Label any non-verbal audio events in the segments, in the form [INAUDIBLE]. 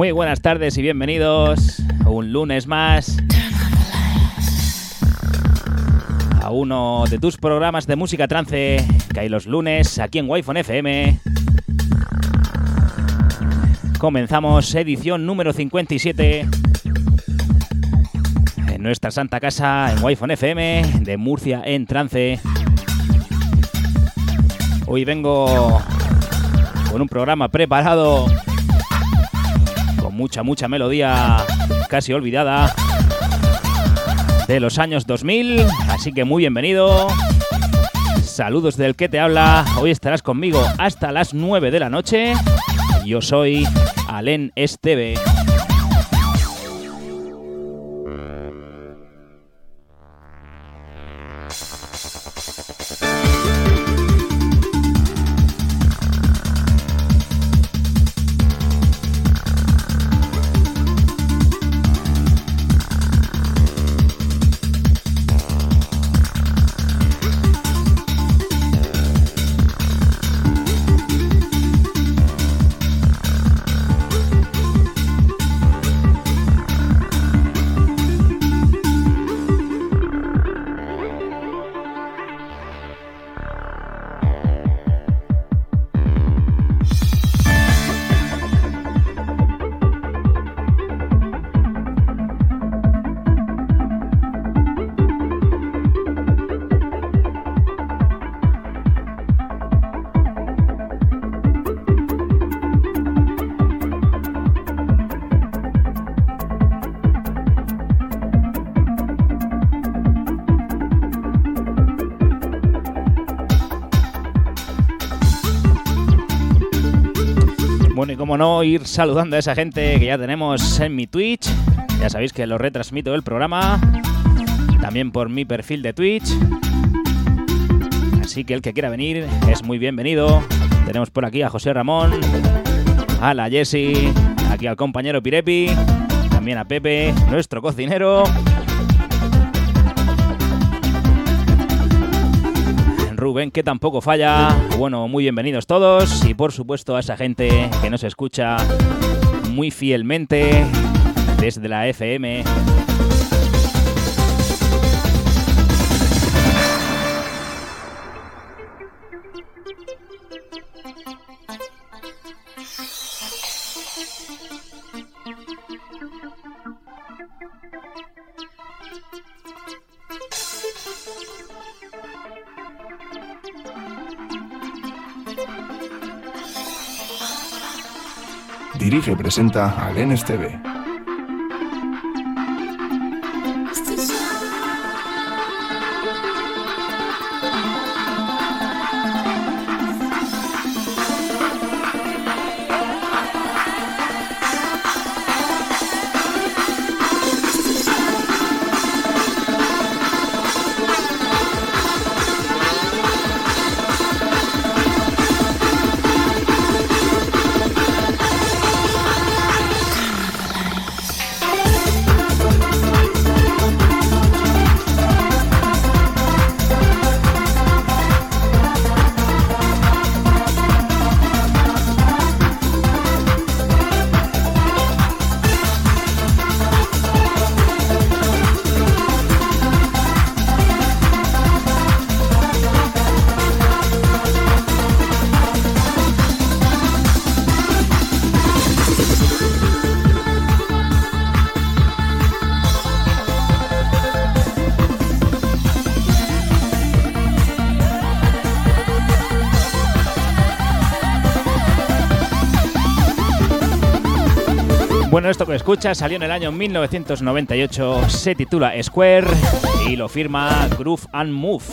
Muy buenas tardes y bienvenidos un lunes más a uno de tus programas de música trance que hay los lunes aquí en wi FM. Comenzamos edición número 57 en nuestra santa casa en wi FM de Murcia en trance. Hoy vengo con un programa preparado mucha, mucha melodía casi olvidada de los años 2000. Así que muy bienvenido. Saludos del que te habla. Hoy estarás conmigo hasta las 9 de la noche. Yo soy Alen Esteve. No ir saludando a esa gente que ya tenemos en mi Twitch. Ya sabéis que lo retransmito el programa. También por mi perfil de Twitch. Así que el que quiera venir es muy bienvenido. Tenemos por aquí a José Ramón, a la Jessie, aquí al compañero Pirepi, también a Pepe, nuestro cocinero. Rubén, que tampoco falla. Bueno, muy bienvenidos todos y por supuesto a esa gente que nos escucha muy fielmente desde la FM Dirige presenta al NSTV. Esto que escuchas salió en el año 1998, se titula Square y lo firma Groove and Move.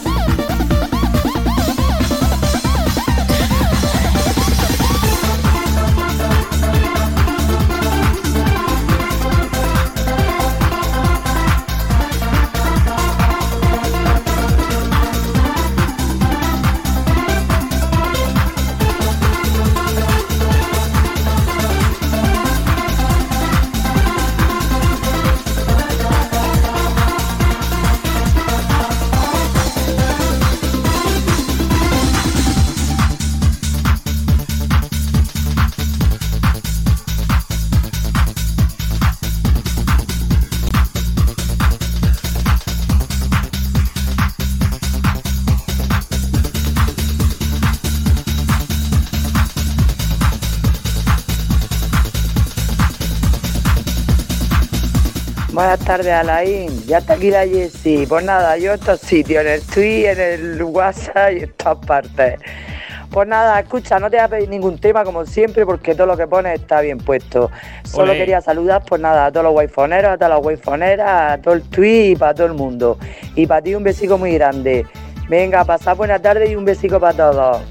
Buenas tardes, Alain. Ya está aquí la Jessie. Pues nada, yo en estos sitios, en el Twitter, en el WhatsApp y en todas partes. Pues nada, escucha, no te voy a pedir ningún tema como siempre porque todo lo que pones está bien puesto. Solo quería saludar, pues nada, a todos los waifoneros, a todas las waifoneras, a todo el tweet y para todo el mundo. Y para ti un besico muy grande. Venga, pasad buena tarde y un besico para todos.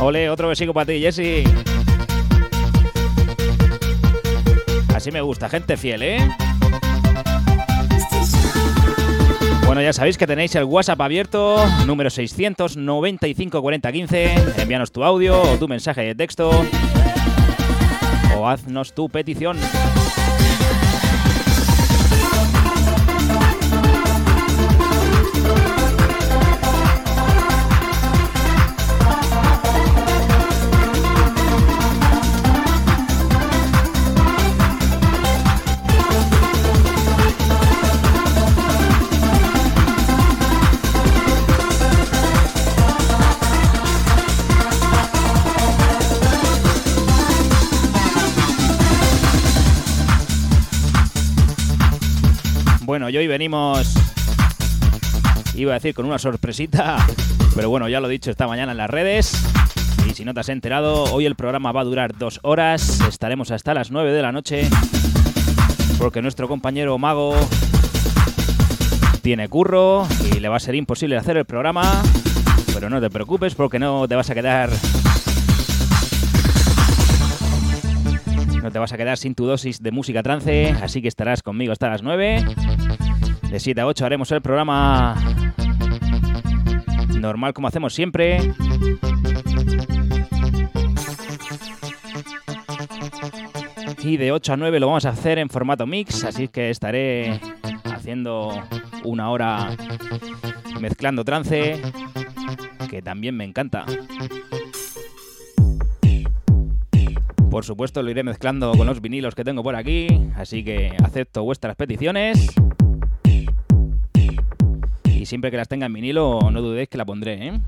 Ole, otro besico para ti, Jessy. Así me gusta, gente fiel, ¿eh? Bueno, ya sabéis que tenéis el WhatsApp abierto, número 695 40 15. Envíanos tu audio o tu mensaje de texto o haznos tu petición. Y hoy venimos. Iba a decir con una sorpresita, pero bueno, ya lo he dicho esta mañana en las redes. Y si no te has enterado, hoy el programa va a durar dos horas. Estaremos hasta las 9 de la noche. Porque nuestro compañero Mago tiene curro y le va a ser imposible hacer el programa. Pero no te preocupes porque no te vas a quedar. No te vas a quedar sin tu dosis de música trance, así que estarás conmigo hasta las 9. De 7 a 8 haremos el programa normal como hacemos siempre. Y de 8 a 9 lo vamos a hacer en formato mix, así que estaré haciendo una hora mezclando trance, que también me encanta. Por supuesto lo iré mezclando con los vinilos que tengo por aquí, así que acepto vuestras peticiones. Siempre que las tenga en vinilo, no dudéis que la pondré, ¿eh?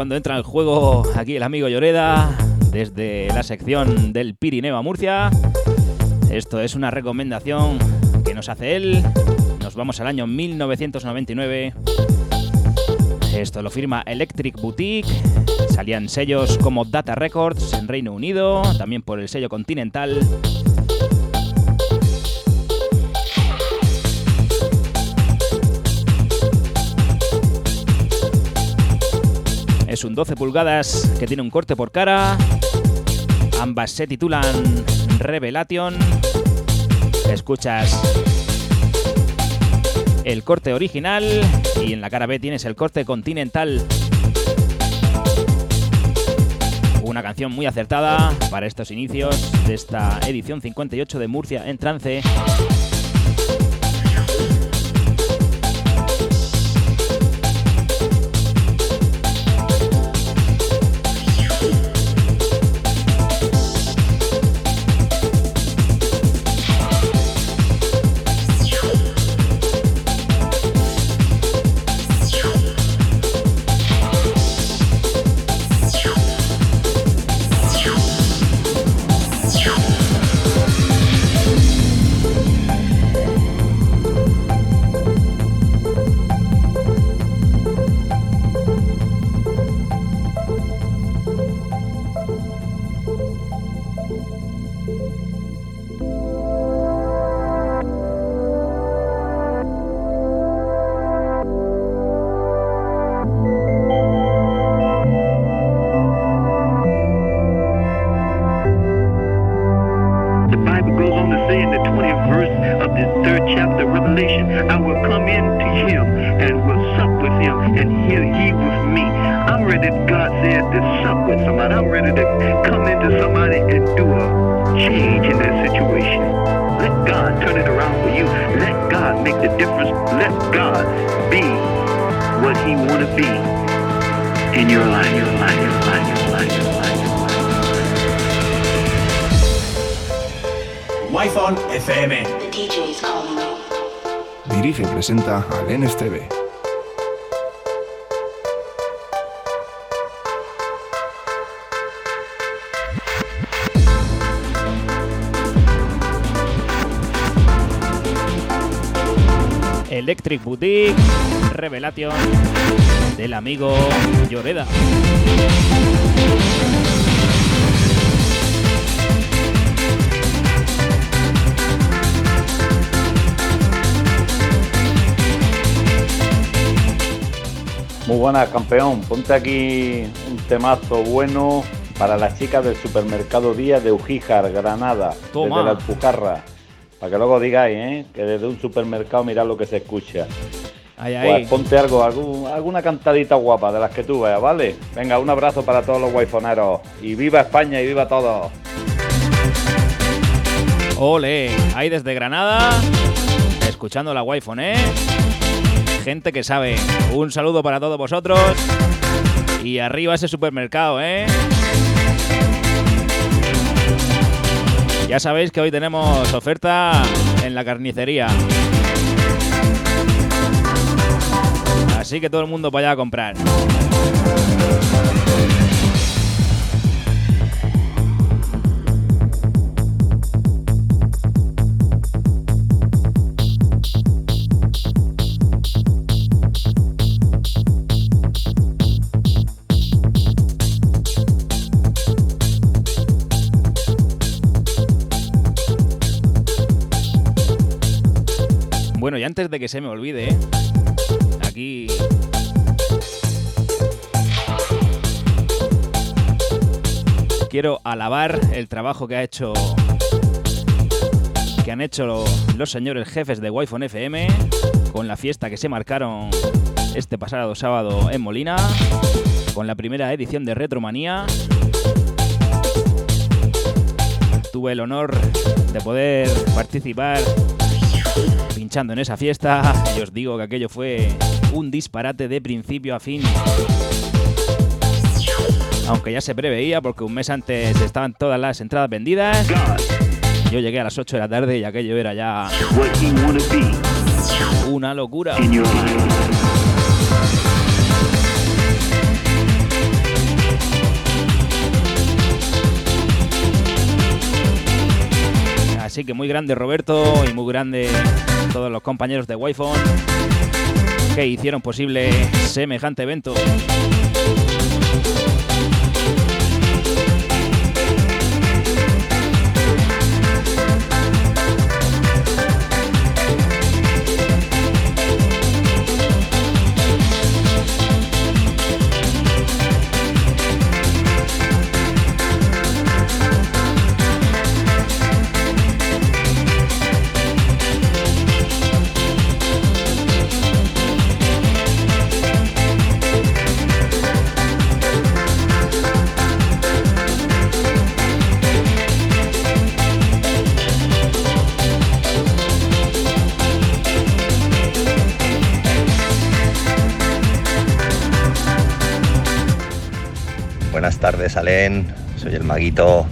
Cuando entra en juego aquí el amigo Lloreda, desde la sección del Pirineo a Murcia. Esto es una recomendación que nos hace él. Nos vamos al año 1999. Esto lo firma Electric Boutique. Salían sellos como Data Records en Reino Unido, también por el sello Continental. Es un 12 pulgadas que tiene un corte por cara. Ambas se titulan Revelation. Escuchas el corte original y en la cara B tienes el corte continental. Una canción muy acertada para estos inicios de esta edición 58 de Murcia en trance. Revelation del amigo Lloreda. Muy buenas, campeón. Ponte aquí un temazo bueno para las chicas del supermercado Día de Ujíjar, Granada, desde la Alpujarra. Para que luego digáis, ¿eh? Que desde un supermercado mirad lo que se escucha. Pues ponte algo, alguna cantadita guapa de las que tú veas, ¿vale? Venga, un abrazo para todos los waifoneros. Y viva España y viva todos. Ole, ahí desde Granada, escuchando la wi ¿eh? gente que sabe. Un saludo para todos vosotros. Y arriba ese supermercado, ¿eh? Ya sabéis que hoy tenemos oferta en la carnicería. Así que todo el mundo vaya a comprar. y antes de que se me olvide, quiero alabar el trabajo que ha hecho que han hecho los señores jefes de Wi-Fi FM con la fiesta que se marcaron este pasado sábado en Molina con la primera edición de Retromanía. Tuve el honor de poder participar pinchando en esa fiesta y os digo que aquello fue un disparate de principio a fin. Aunque ya se preveía porque un mes antes estaban todas las entradas vendidas. Yo llegué a las 8 de la tarde y aquello era ya una locura. Así que muy grande Roberto y muy grande todos los compañeros de wi que hicieron posible semejante evento. Tardes, Alen. Soy el Maguito.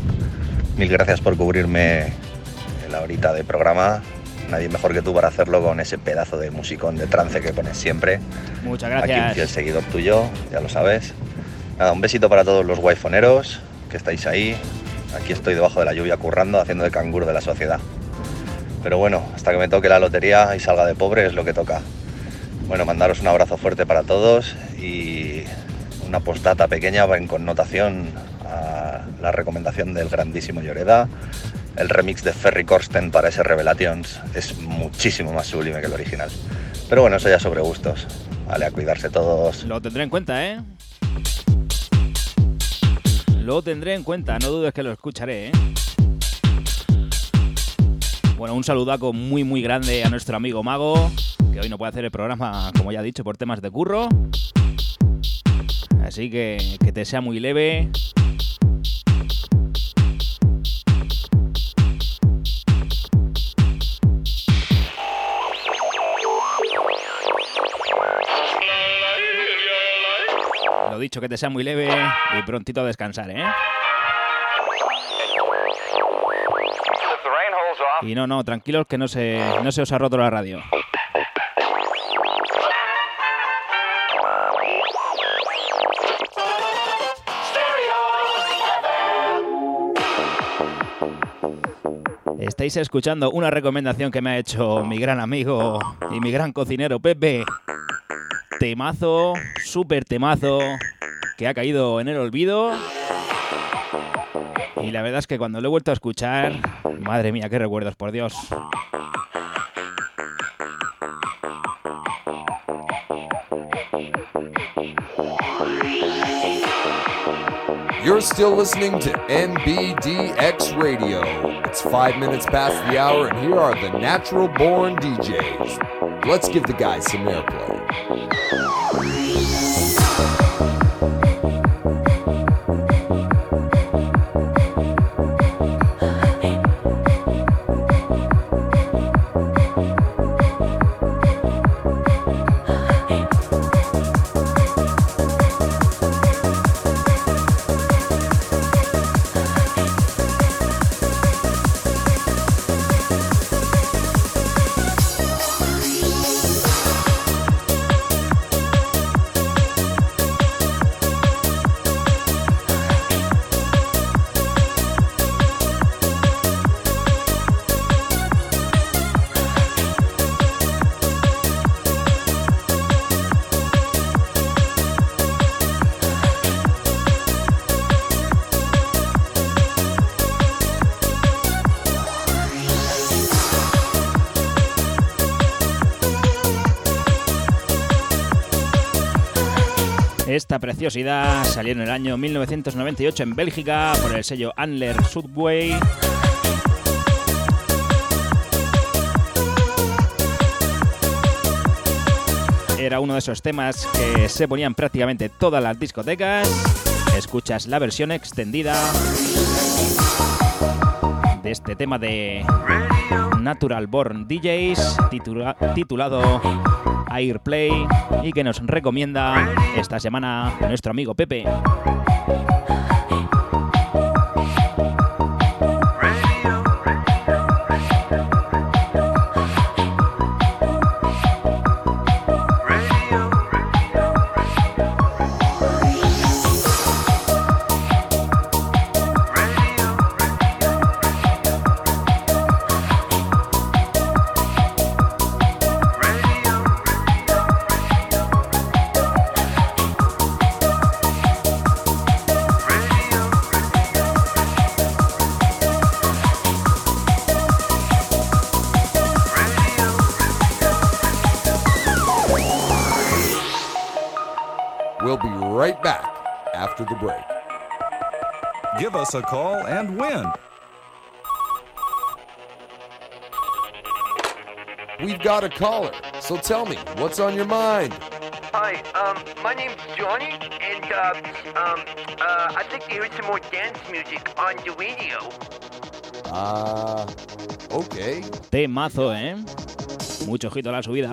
Mil gracias por cubrirme la horita de programa. Nadie mejor que tú para hacerlo con ese pedazo de musicón de trance que pones siempre. Muchas gracias. Aquí un fiel seguidor tuyo, ya lo sabes. Nada, un besito para todos los waifoneros que estáis ahí. Aquí estoy debajo de la lluvia currando, haciendo de canguro de la sociedad. Pero bueno, hasta que me toque la lotería y salga de pobre es lo que toca. Bueno, mandaros un abrazo fuerte para todos y una postdata pequeña en connotación a la recomendación del grandísimo Lloreda. El remix de Ferry Corsten para ese Revelations es muchísimo más sublime que el original. Pero bueno, eso ya sobre gustos. Vale, a cuidarse todos. Lo tendré en cuenta, ¿eh? Lo tendré en cuenta, no dudes que lo escucharé, ¿eh? Bueno, un saludaco muy muy grande a nuestro amigo Mago, que hoy no puede hacer el programa, como ya he dicho, por temas de curro. Así que que te sea muy leve. Lo dicho, que te sea muy leve y prontito a descansar, ¿eh? Y no, no, tranquilos que no se, no se os ha roto la radio. Estáis escuchando una recomendación que me ha hecho mi gran amigo y mi gran cocinero Pepe. Temazo, súper temazo, que ha caído en el olvido. Y la verdad es que cuando lo he vuelto a escuchar, madre mía, qué recuerdos, por Dios. You're still listening to NBDX Radio. It's five minutes past the hour, and here are the natural born DJs. Let's give the guys some airplay. Esta preciosidad salió en el año 1998 en Bélgica por el sello Anler Subway. Era uno de esos temas que se ponían prácticamente todas las discotecas. Escuchas la versión extendida de este tema de Natural Born DJs titulado Airplay y que nos recomienda esta semana nuestro amigo Pepe. Us a call and win. We've got a caller, so tell me, what's on your mind? Hi, um, my name's Johnny, and, uh, um, uh, I'd like to hear some more dance music on the radio. Ah, uh, okay. Temazo, ¿eh? Mucho ojito a la subida.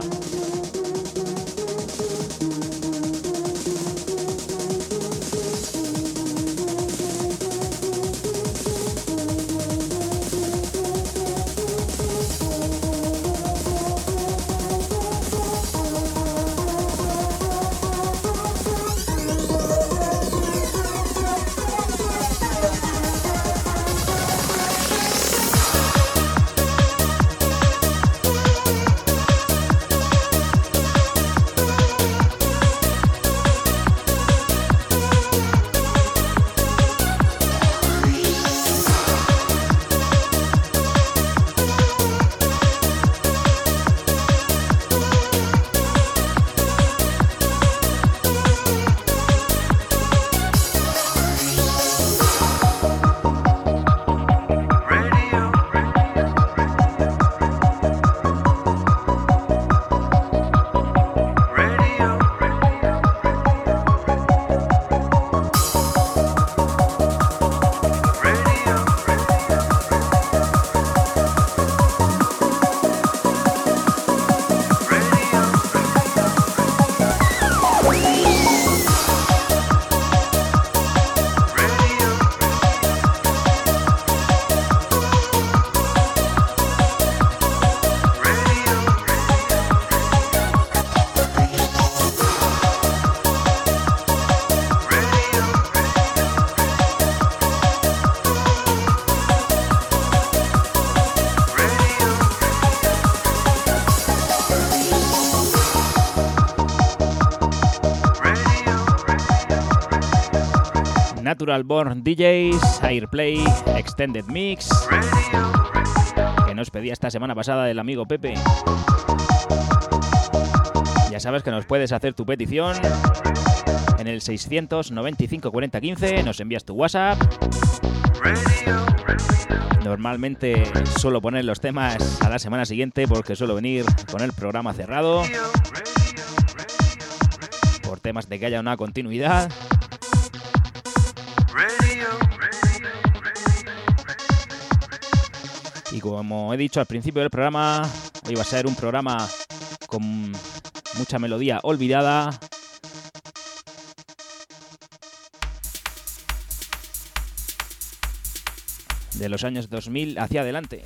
Natural Born DJs, Airplay, Extended Mix, que nos pedía esta semana pasada el amigo Pepe. Ya sabes que nos puedes hacer tu petición en el 695 40 15, nos envías tu WhatsApp. Normalmente suelo poner los temas a la semana siguiente porque suelo venir con el programa cerrado. Por temas de que haya una continuidad. Y como he dicho al principio del programa, hoy va a ser un programa con mucha melodía olvidada. De los años 2000 hacia adelante.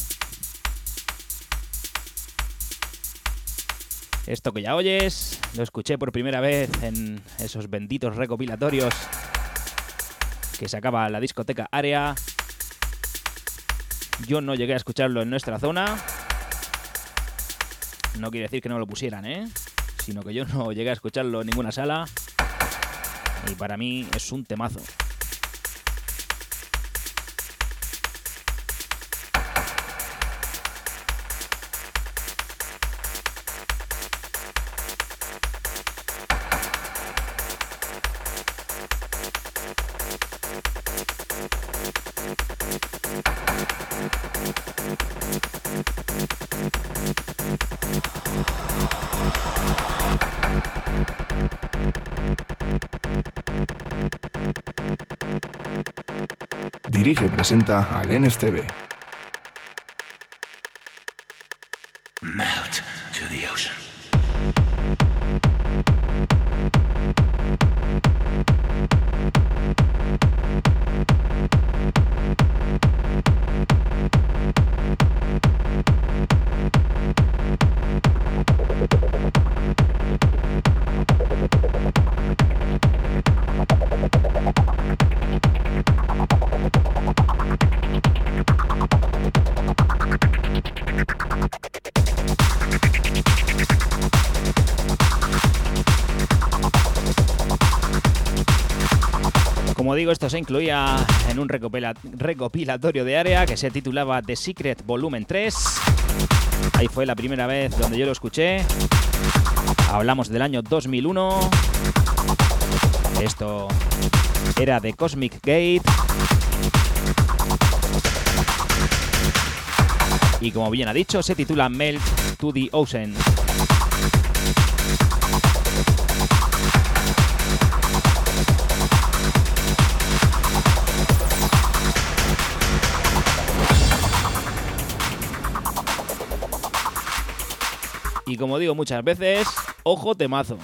Esto que ya oyes, lo escuché por primera vez en esos benditos recopilatorios que sacaba la discoteca Área. Yo no llegué a escucharlo en nuestra zona. No quiere decir que no lo pusieran, ¿eh? Sino que yo no llegué a escucharlo en ninguna sala. Y para mí es un temazo. Presenta al digo, esto se incluía en un recopilatorio de área que se titulaba The Secret Volumen 3. Ahí fue la primera vez donde yo lo escuché. Hablamos del año 2001. Esto era de Cosmic Gate. Y como bien ha dicho, se titula Melt to the Ocean. Y como digo muchas veces, ojo temazo.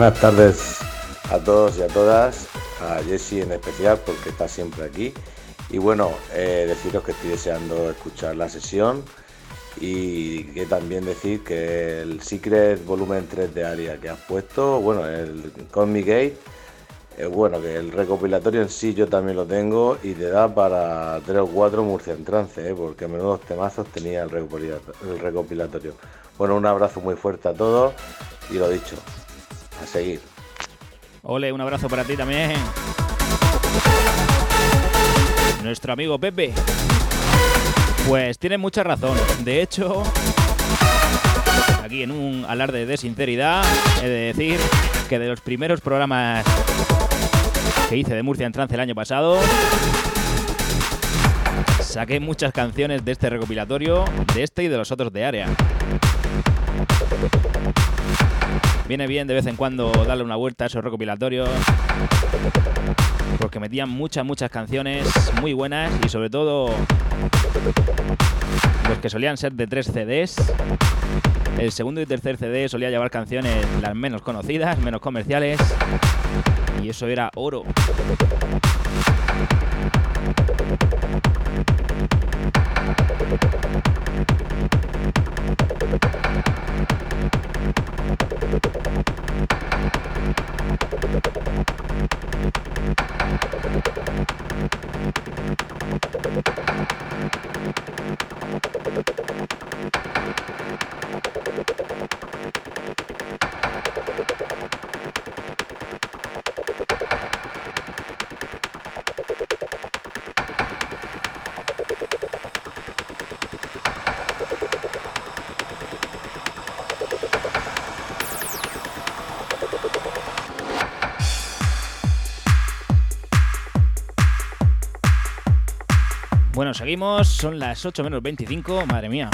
Buenas tardes a todos y a todas, a Jesse en especial porque está siempre aquí. Y bueno, eh, deciros que estoy deseando escuchar la sesión y que también decir que el Secret Volumen 3 de Aria que has puesto, bueno, el Cosmic Gate, es bueno, que el recopilatorio en sí yo también lo tengo y te da para 3 o 4 Murcia en trance, ¿eh? porque menudos temazos tenía el recopilatorio. Bueno, un abrazo muy fuerte a todos y lo dicho, a seguir. Ole, un abrazo para ti también. Nuestro amigo Pepe. Pues tiene mucha razón. De hecho, aquí en un alarde de sinceridad, he de decir que de los primeros programas que hice de Murcia en trance el año pasado, saqué muchas canciones de este recopilatorio, de este y de los otros de área. Viene bien de vez en cuando darle una vuelta a esos recopilatorios. Porque metían muchas, muchas canciones muy buenas y sobre todo los que solían ser de tres CDs. El segundo y tercer CD solía llevar canciones las menos conocidas, menos comerciales. Y eso era oro. Seguimos, son las 8 menos 25, madre mía.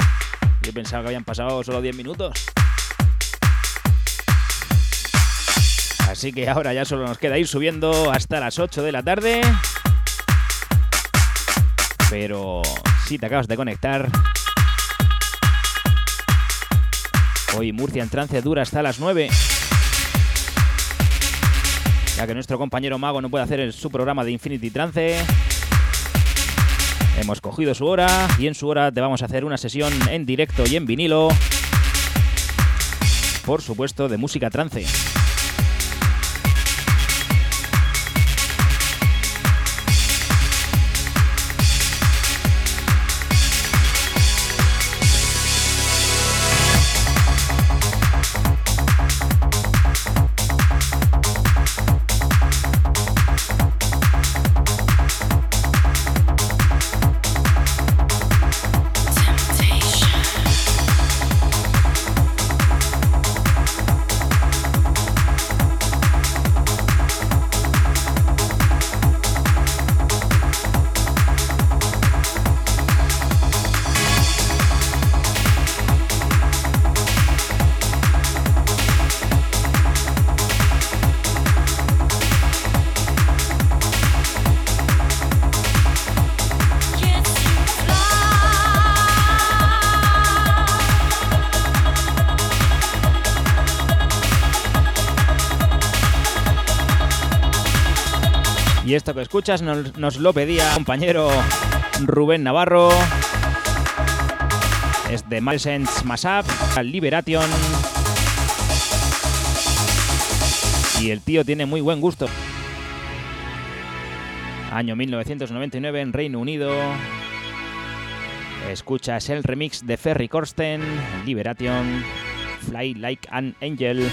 Yo pensaba que habían pasado solo 10 minutos. Así que ahora ya solo nos queda ir subiendo hasta las 8 de la tarde. Pero si te acabas de conectar, hoy Murcia en trance dura hasta las 9. Ya que nuestro compañero Mago no puede hacer su programa de Infinity Trance. Hemos cogido su hora y en su hora te vamos a hacer una sesión en directo y en vinilo. Por supuesto, de música trance. Y esto que escuchas nos, lo pedía compañero Rubén Navarro. Es de Malsense Masap, Liberation. Y el tío tiene muy buen gusto. Año 1999 en Reino Unido. Escuchas el remix de Ferry Corsten, Liberation, Fly Like an Angel.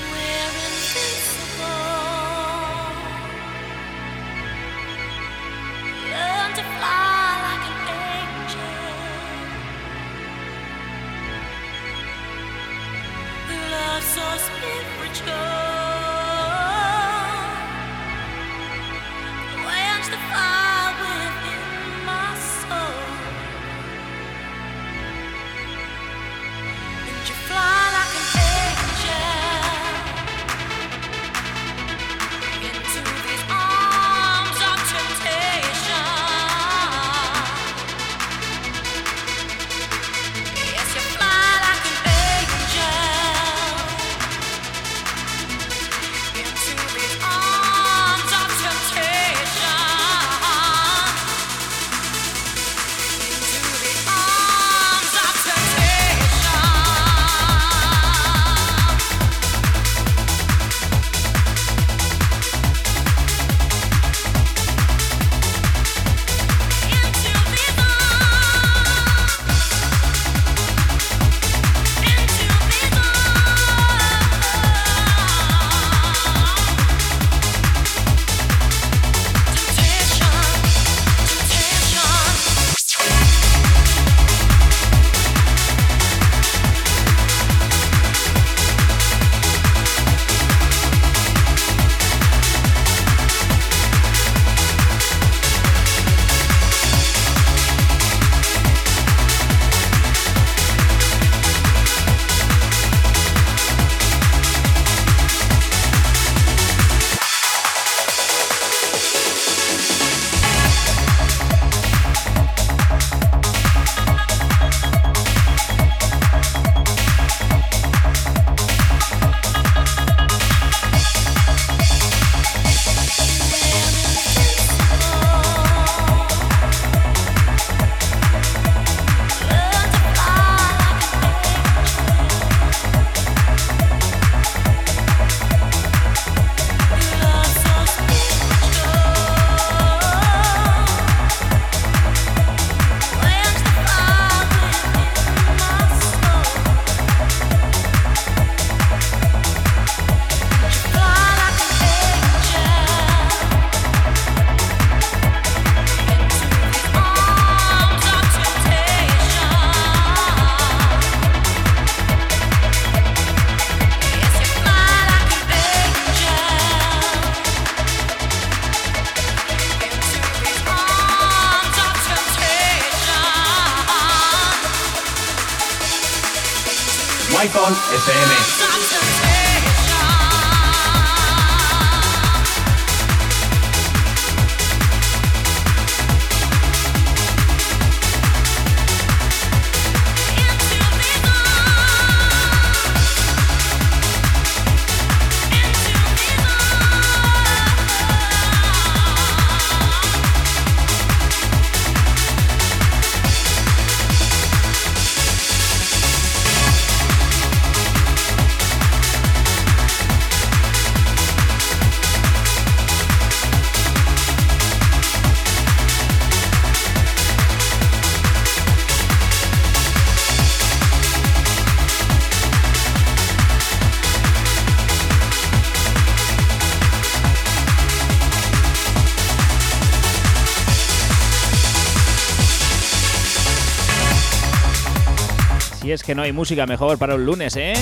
No hay música mejor para un lunes, ¿eh?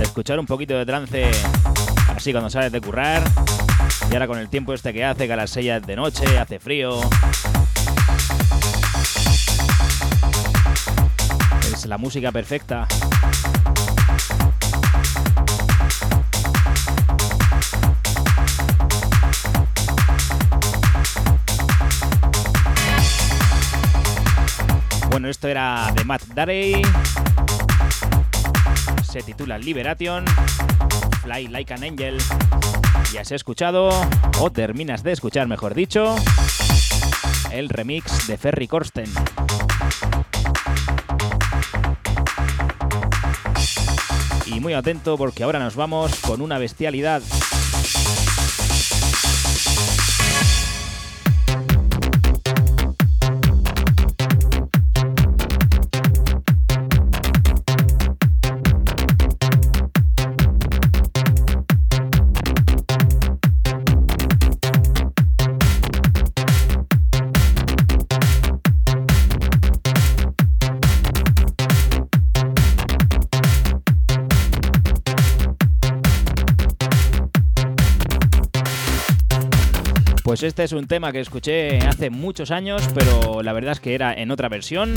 Escuchar un poquito de trance así cuando sales de currar. Y ahora con el tiempo este que hace, que a las 6 de noche, hace frío. Es la música perfecta. Bueno, esto era de Matt Darey se titula Liberation, Fly Like an Angel. Ya has escuchado, o terminas de escuchar, mejor dicho, el remix de Ferry Corsten. Y muy atento porque ahora nos vamos con una bestialidad. Pues este es un tema que escuché hace muchos años, pero la verdad es que era en otra versión,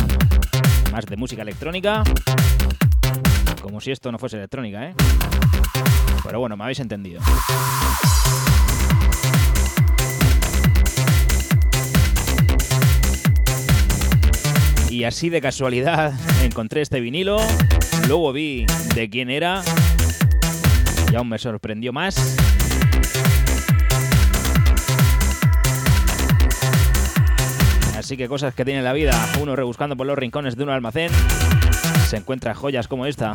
más de música electrónica. Como si esto no fuese electrónica, ¿eh? Pero bueno, me habéis entendido. Y así de casualidad encontré este vinilo, luego vi de quién era y aún me sorprendió más. Así que cosas que tiene la vida. Uno rebuscando por los rincones de un almacén se encuentra joyas como esta.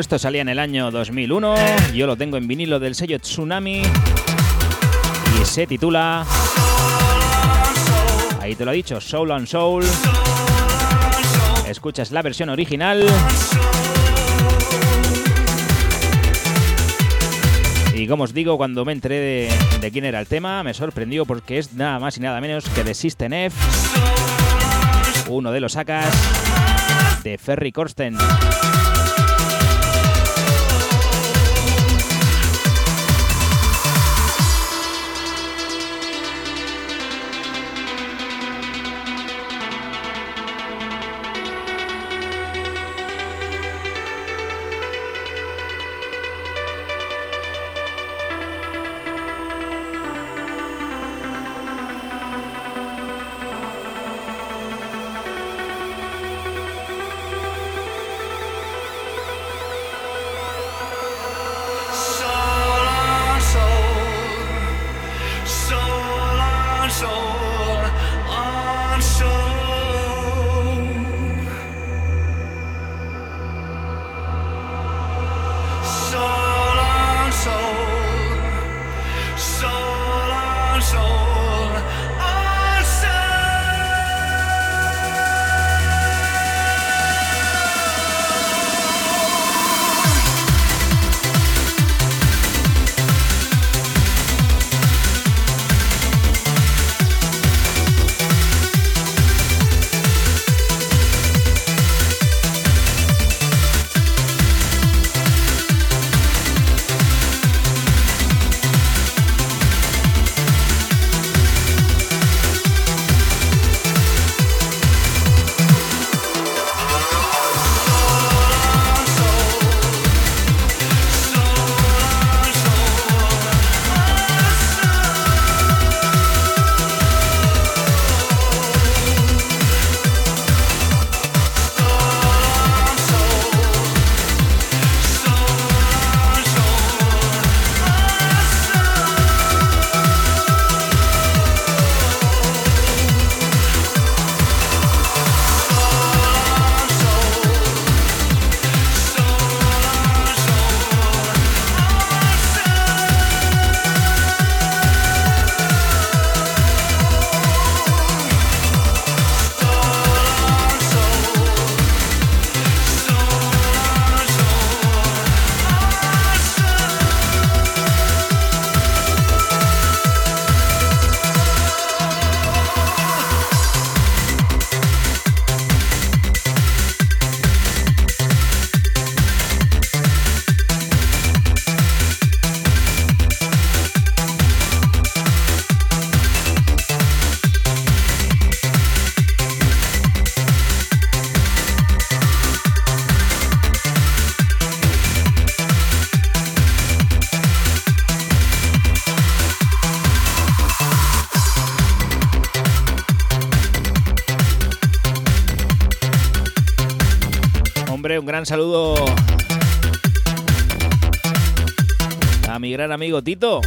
Esto salía en el año 2001. Yo lo tengo en vinilo del sello Tsunami. Y se titula. Ahí te lo he dicho, Soul on Soul. Escuchas la versión original. Y como os digo, cuando me enteré de, quién era el tema, me sorprendió porque es nada más y nada menos que de System F, uno de los sacas de Ferry Corsten. Gran saludo a mi gran amigo Tito,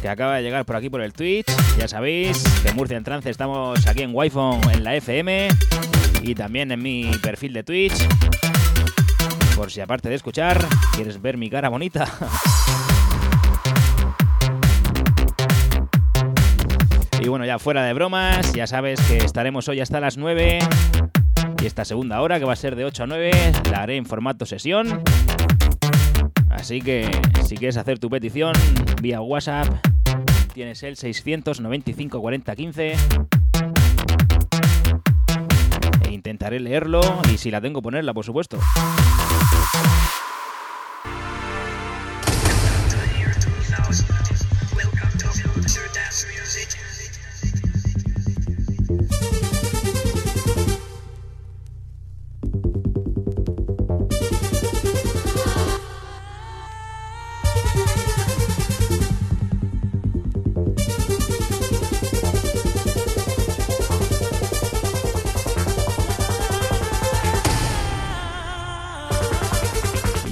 que acaba de llegar por aquí por el Twitch. Ya sabéis que Murcia en Trance estamos aquí en wi en la FM y también en mi perfil de Twitch. Por si aparte de escuchar, quieres ver mi cara bonita. [LAUGHS] Y bueno, ya fuera de bromas, ya sabes que estaremos hoy hasta las 9 y esta segunda hora, que va a ser de 8 a 9, la haré en formato sesión. Así que si quieres hacer tu petición vía WhatsApp, tienes el 695 40 15. E intentaré leerlo y si la tengo ponerla, por supuesto.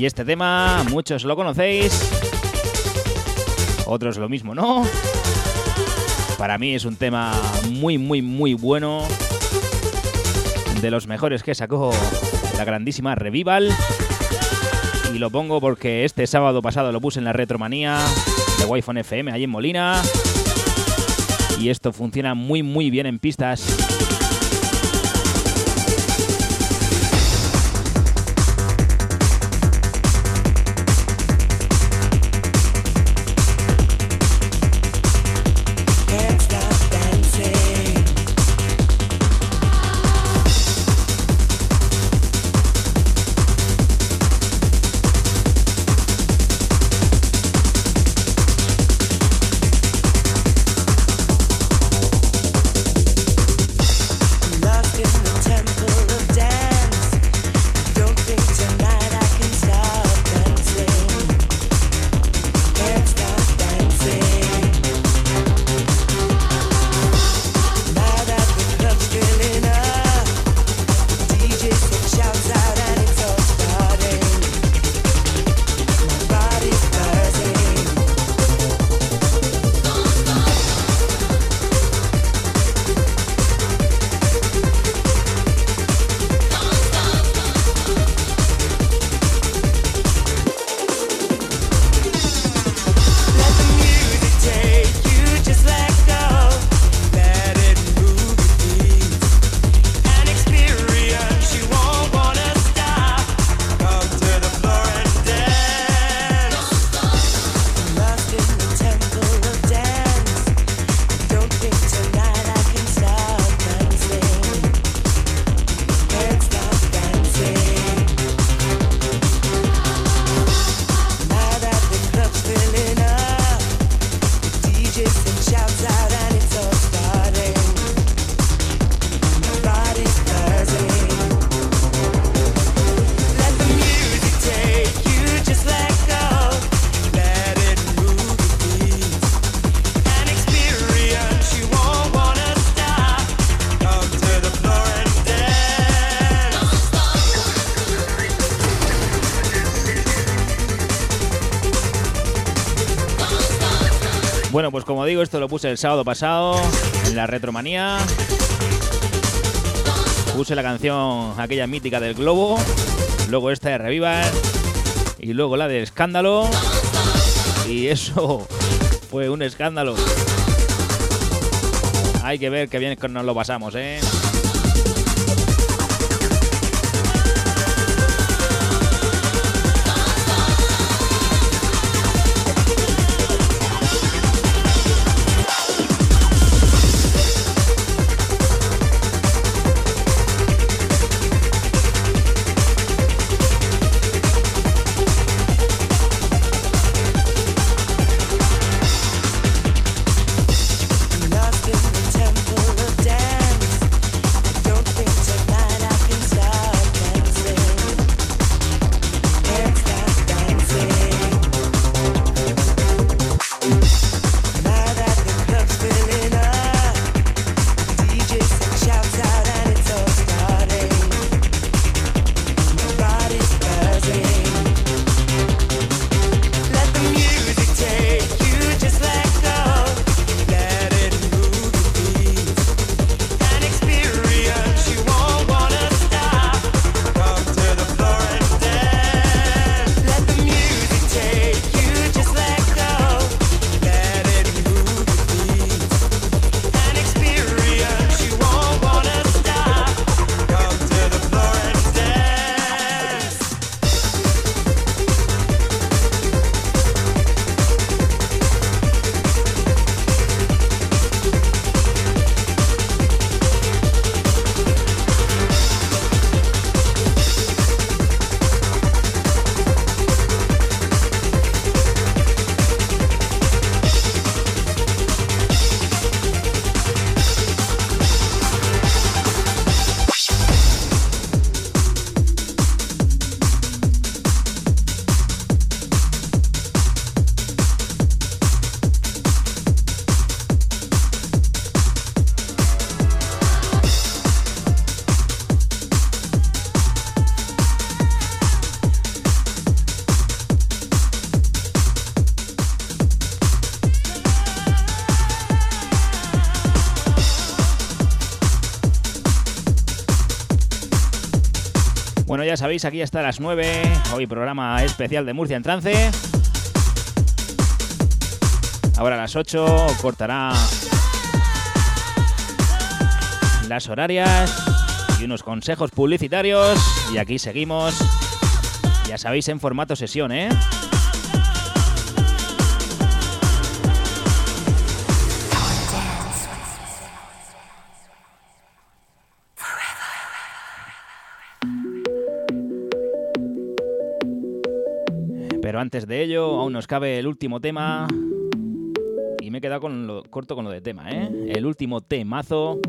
Este tema, muchos lo conocéis, otros lo mismo, ¿no? Para mí es un tema muy, muy, muy bueno. De los mejores que sacó la grandísima Revival. Y lo pongo porque este sábado pasado lo puse en la Retromanía de Wi-Fi FM, allí en Molina. Y esto funciona muy, muy bien en pistas. Lo puse el sábado pasado en la Retromanía. Puse la canción aquella mítica del Globo, luego esta de Revival y luego la de Escándalo. Y eso fue un escándalo. Hay que ver qué bien que nos lo pasamos, ¿eh? Sabéis, aquí hasta las 9. Hoy programa especial de Murcia en trance. Ahora a las 8 cortará las horarias y unos consejos publicitarios. Y aquí seguimos, ya sabéis, en formato sesión, ¿eh? Antes de ello, aún nos cabe el último tema. Y me he quedado con lo, corto con lo de tema, ¿eh? El último temazo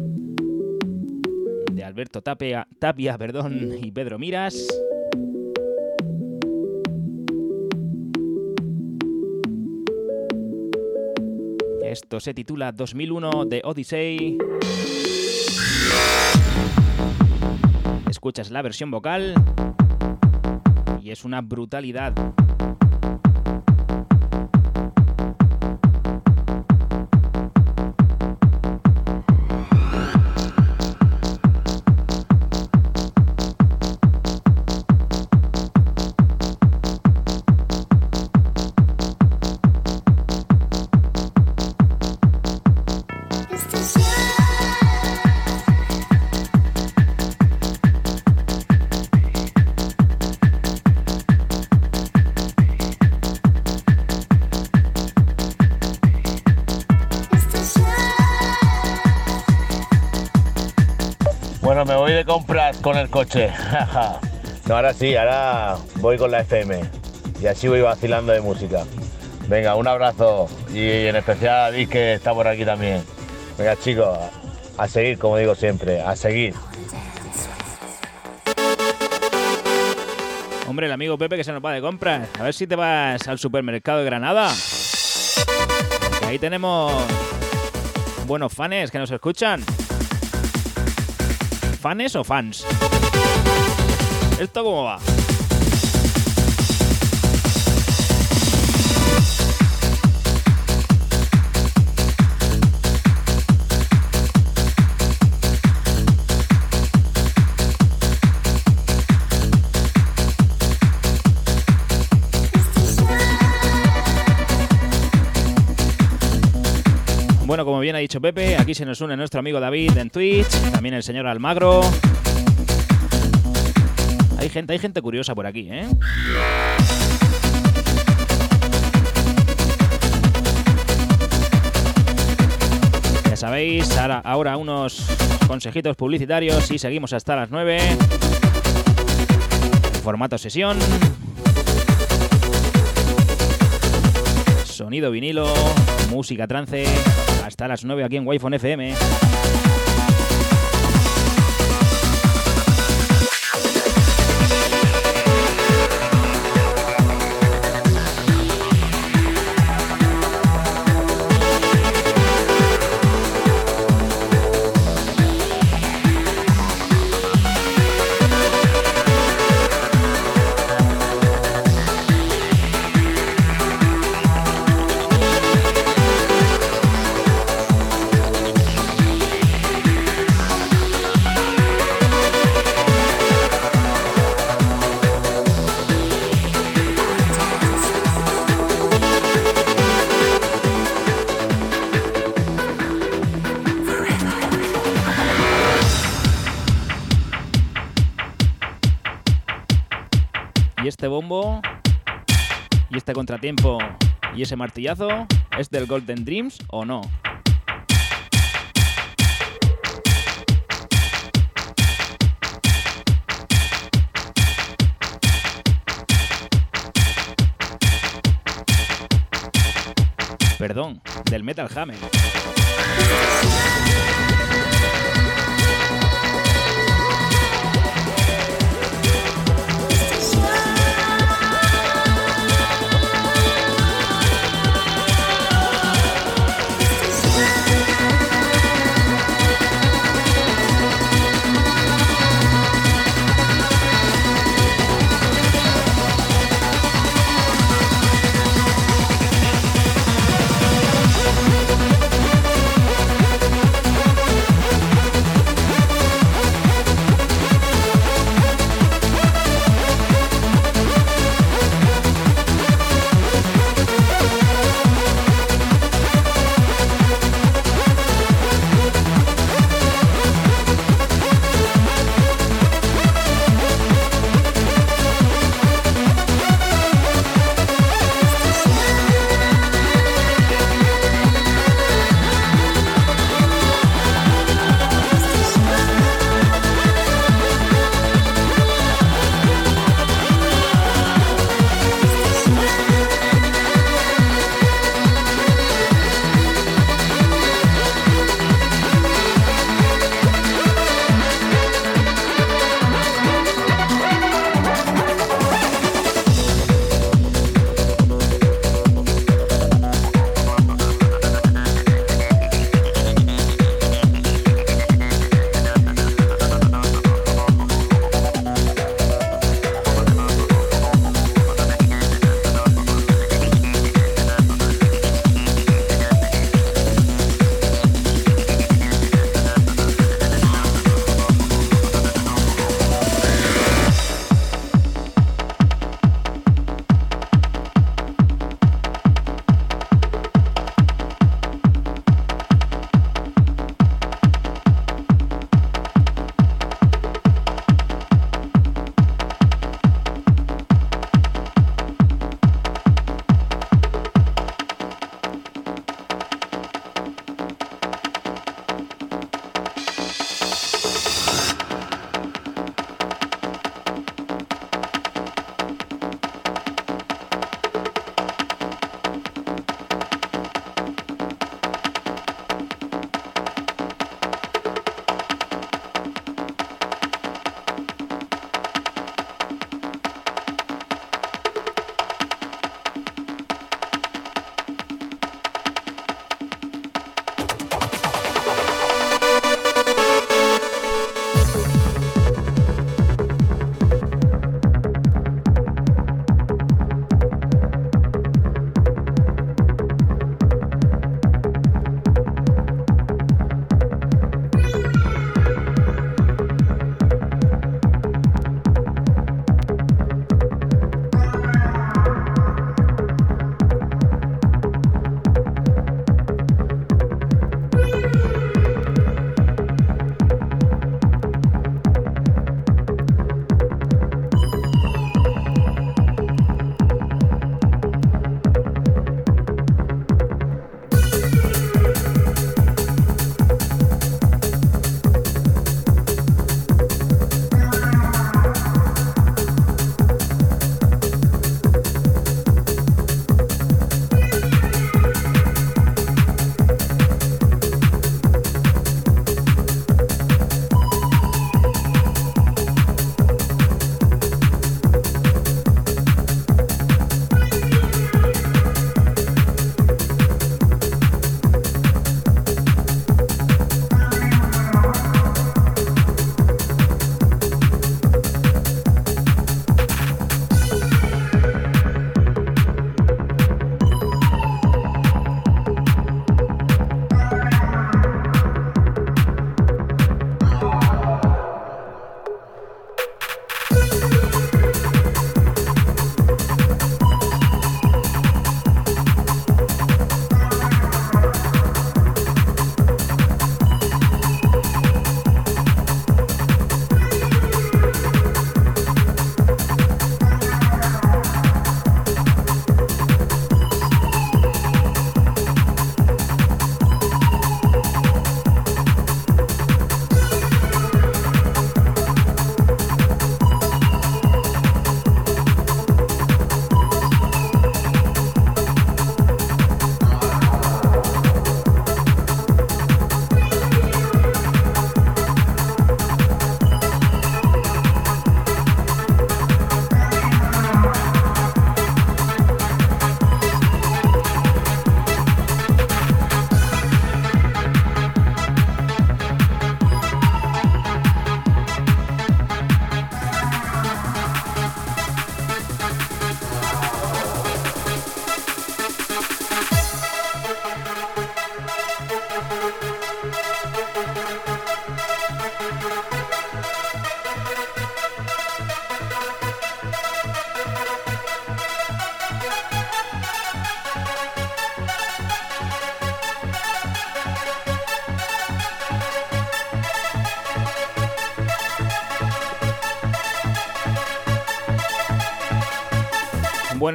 de Alberto Tapia, Tapia perdón, y Pedro Miras. Esto se titula 2001 de Odyssey. Escuchas la versión vocal y es una brutalidad. Con el coche. [LAUGHS] no, ahora sí, ahora voy con la FM. Y así voy vacilando de música. Venga, un abrazo. Y en especial a que está por aquí también. Venga chicos, a seguir, como digo siempre, a seguir. Hombre, el amigo Pepe que se nos va de compras. A ver si te vas al supermercado de Granada. ahí tenemos buenos fans que nos escuchan. ¿Fanes o fans? ¿Esto cómo va? Bueno, como bien ha dicho Pepe, aquí se nos une nuestro amigo David en Twitch, también el señor Almagro. Hay gente, hay gente curiosa por aquí, ¿eh? Ya sabéis, ahora, unos consejitos publicitarios y seguimos hasta las 9. Formato sesión. Sonido vinilo, música trance, hasta las 9 aquí en Wi-Fi FM. Este bombo y este contratiempo y ese martillazo es del Golden Dreams o no. Perdón, del Metal Hammer.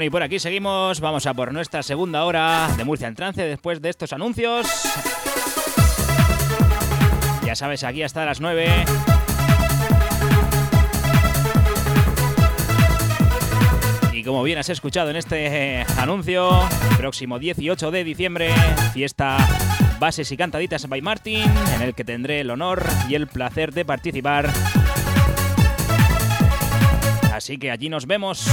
Y por aquí seguimos. Vamos a por nuestra segunda hora de Murcia en trance después de estos anuncios. Ya sabes, aquí hasta las 9. Y como bien has escuchado en este anuncio, próximo 18 de diciembre, fiesta Bases y Cantaditas by Martin, en el que tendré el honor y el placer de participar. Así que allí nos vemos.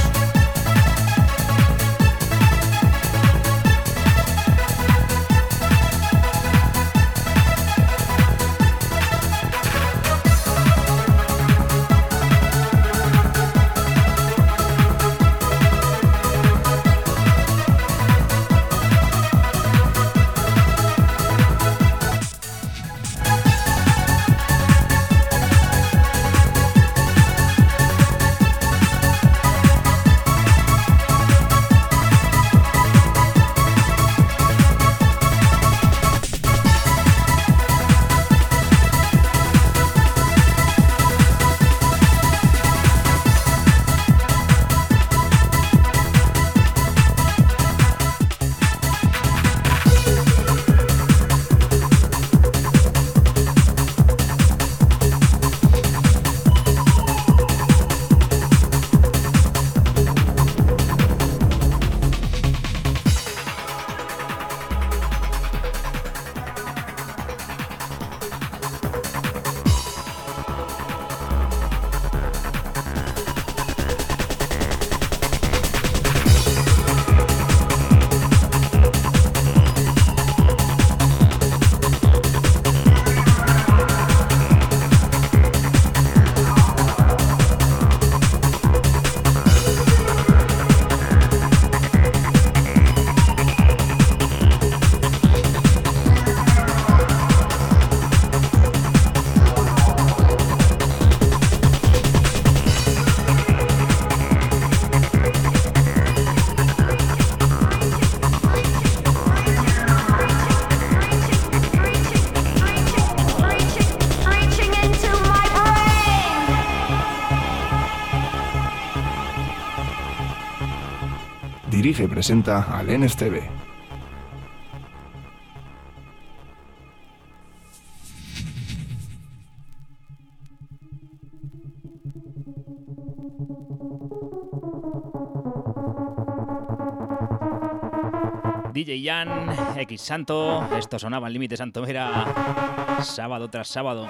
Dirige presenta al NSTV. DJ Jan, X Santo, esto sonaba en Límite Santo Mira, sábado tras sábado.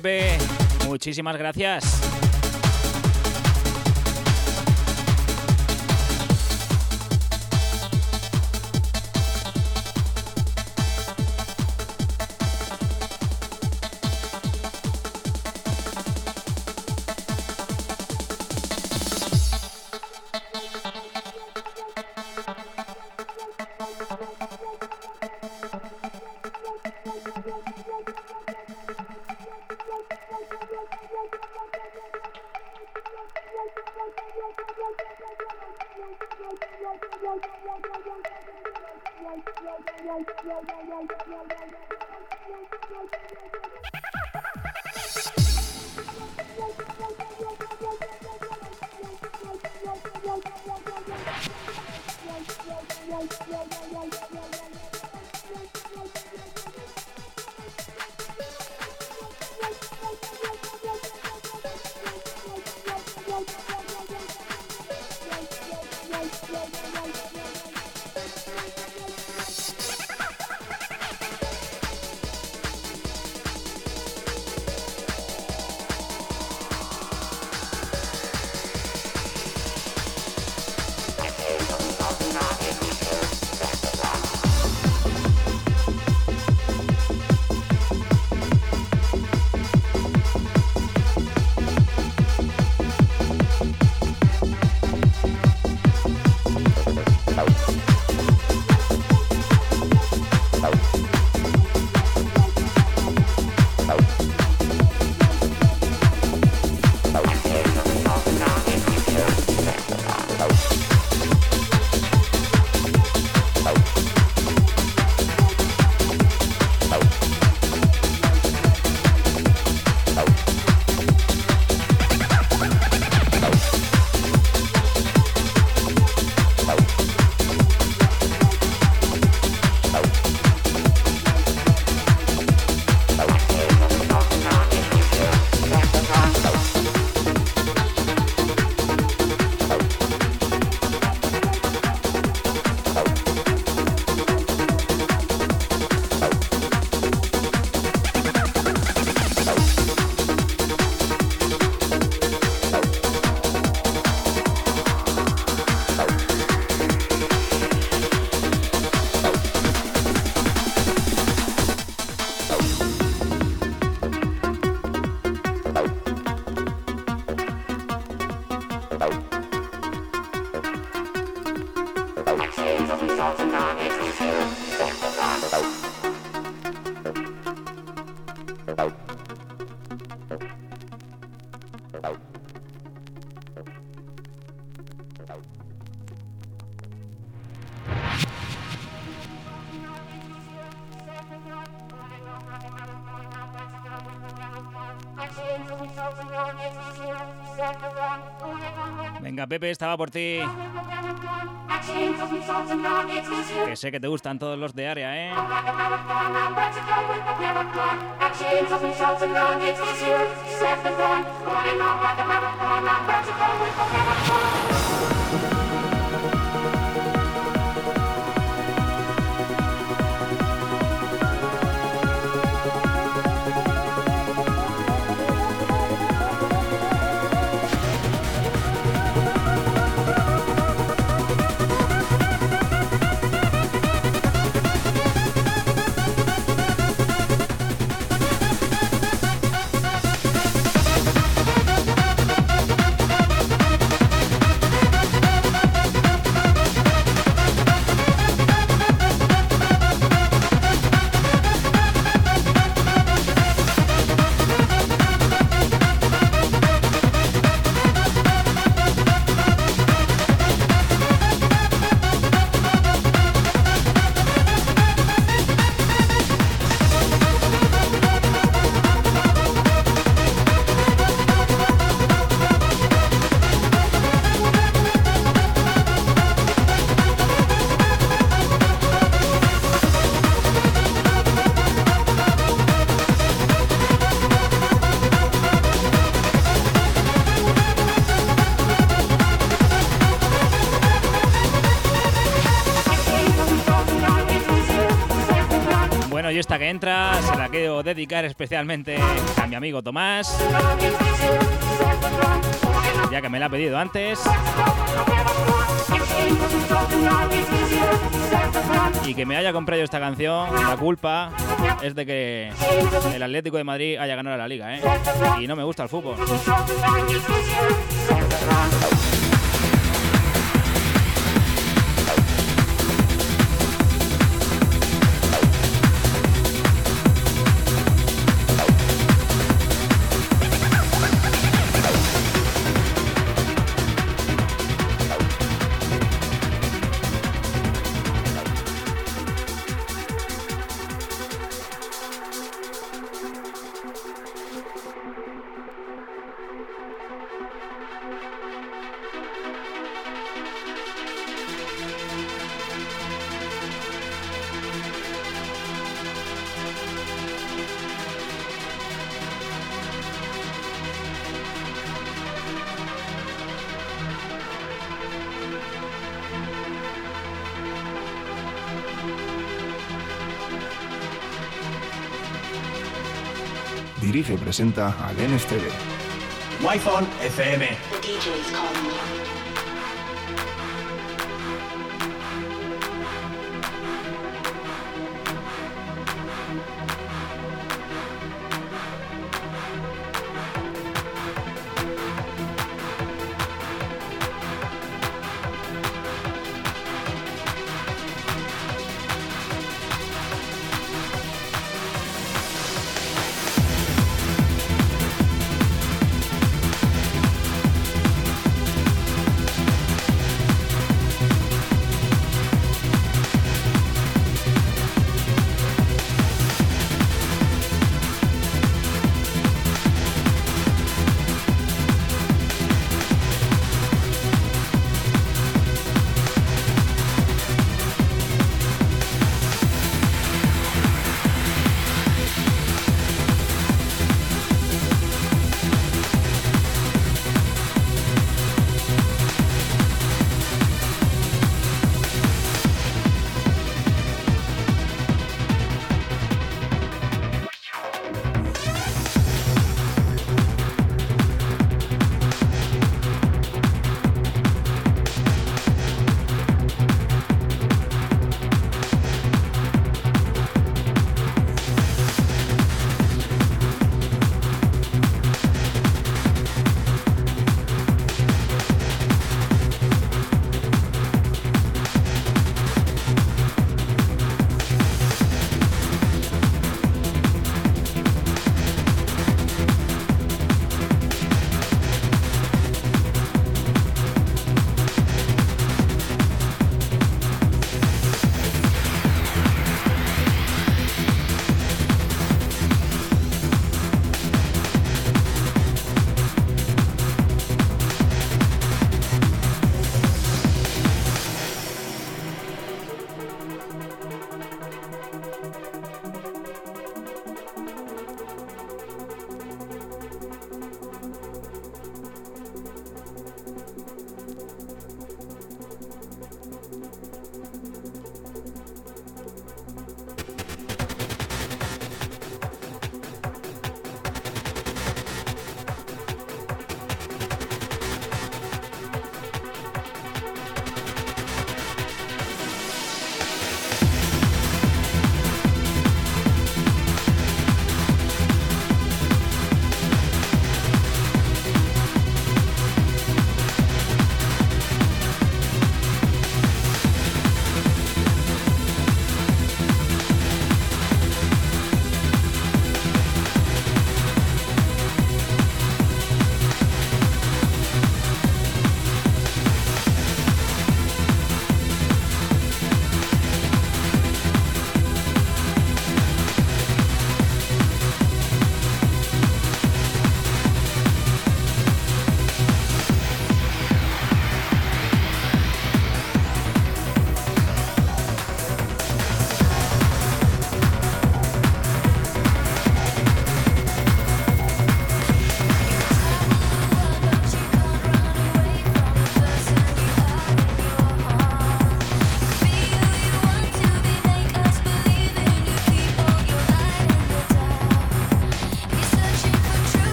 Pepe. Muchísimas gracias. Pepe, estaba por ti. Que sé que te gustan todos los de área, ¿eh? Que entra se la quiero dedicar especialmente a mi amigo Tomás, ya que me la ha pedido antes. Y que me haya comprado esta canción, la culpa es de que el Atlético de Madrid haya ganado la liga, ¿eh? Y no me gusta el fútbol. Presenta al NSTV. Wi-Fi FM.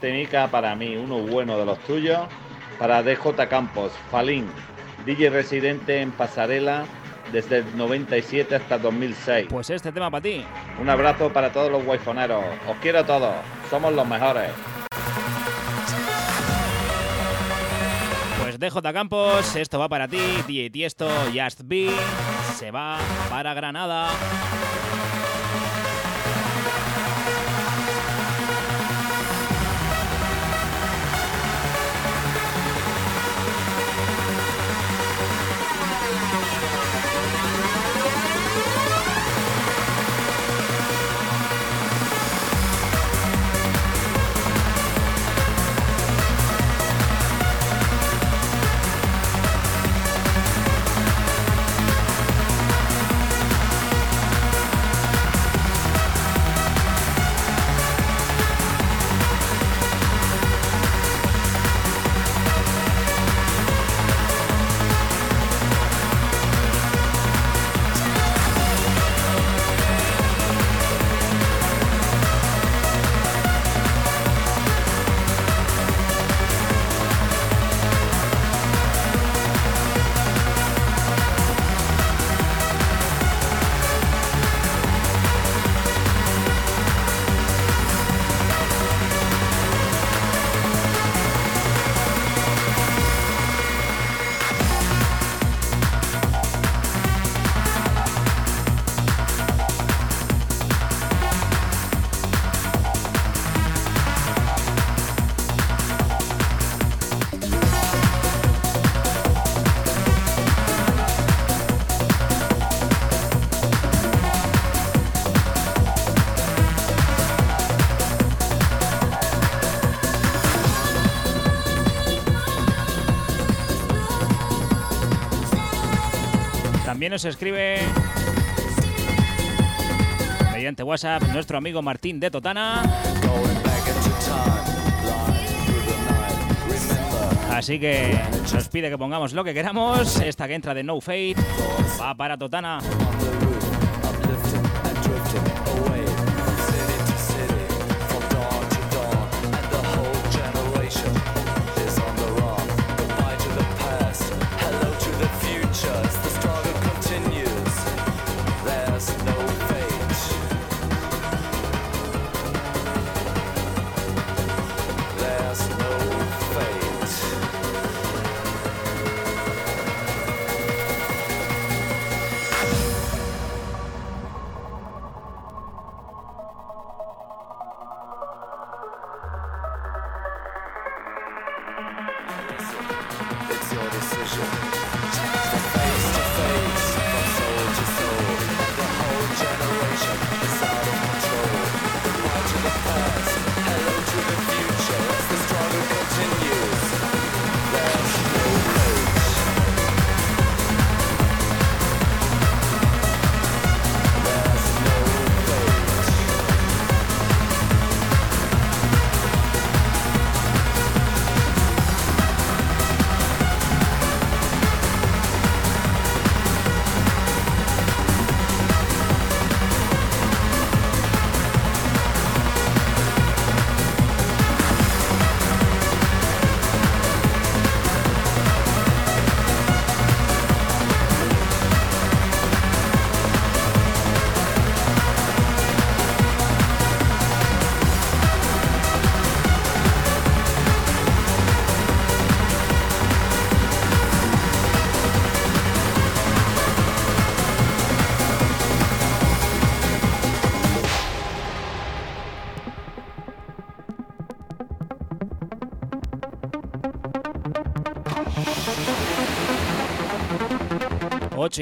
Temica para mí, uno bueno de los tuyos, para DJ Campos, Falín, DJ residente en Pasarela desde el 97 hasta 2006. Pues este tema para ti. Un abrazo para todos los waifoneros. Os quiero a todos. Somos los mejores. Pues DJ Campos, esto va para ti. DJ Tiesto, Just Be, se va para Granada. Nos escribe mediante WhatsApp nuestro amigo Martín de Totana. Así que nos pide que pongamos lo que queramos. Esta que entra de No Fate va para Totana.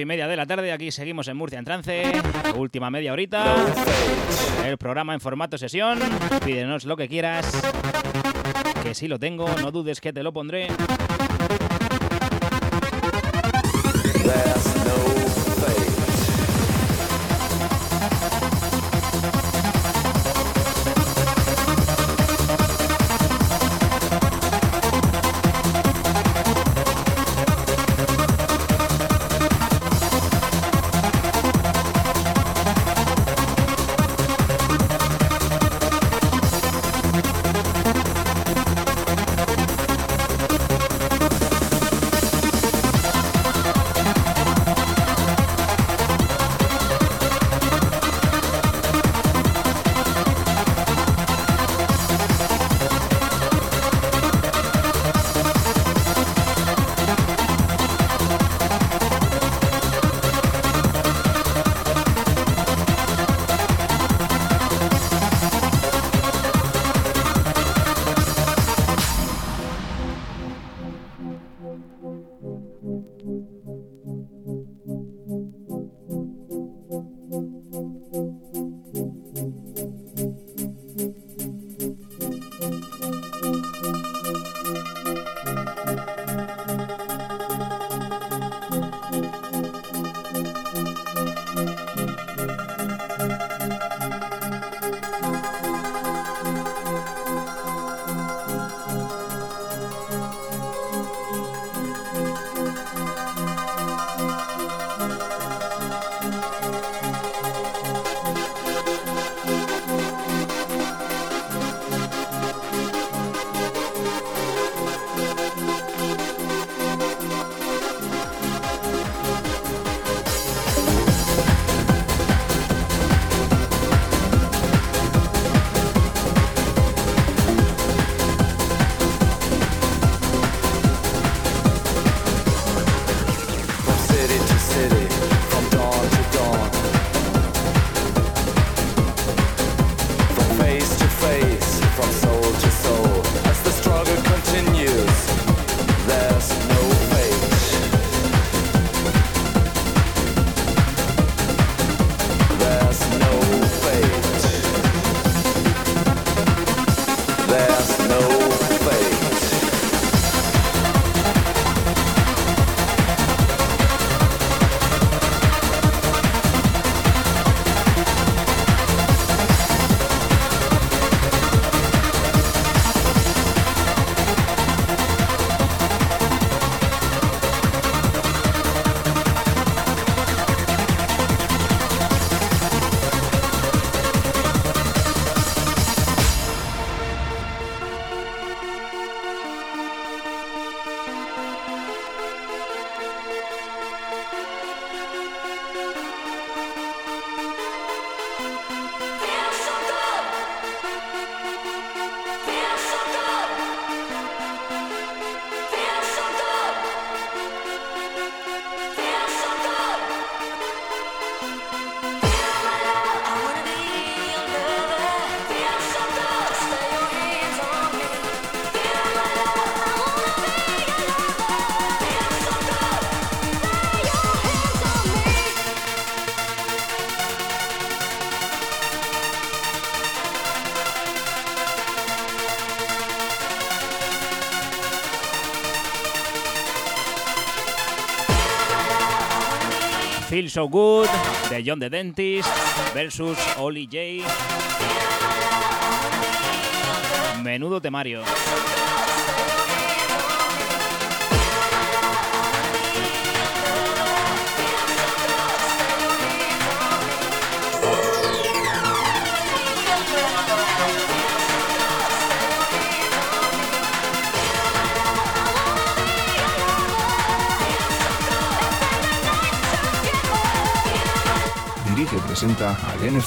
Y media de la tarde. Aquí seguimos en Murcia en trance. Última media horita. El programa en formato sesión. Pídenos lo que quieras. Que si lo tengo, no dudes que te lo pondré. So Good de John the Dentist versus Oli J. Menudo temario. Presenta a Lenes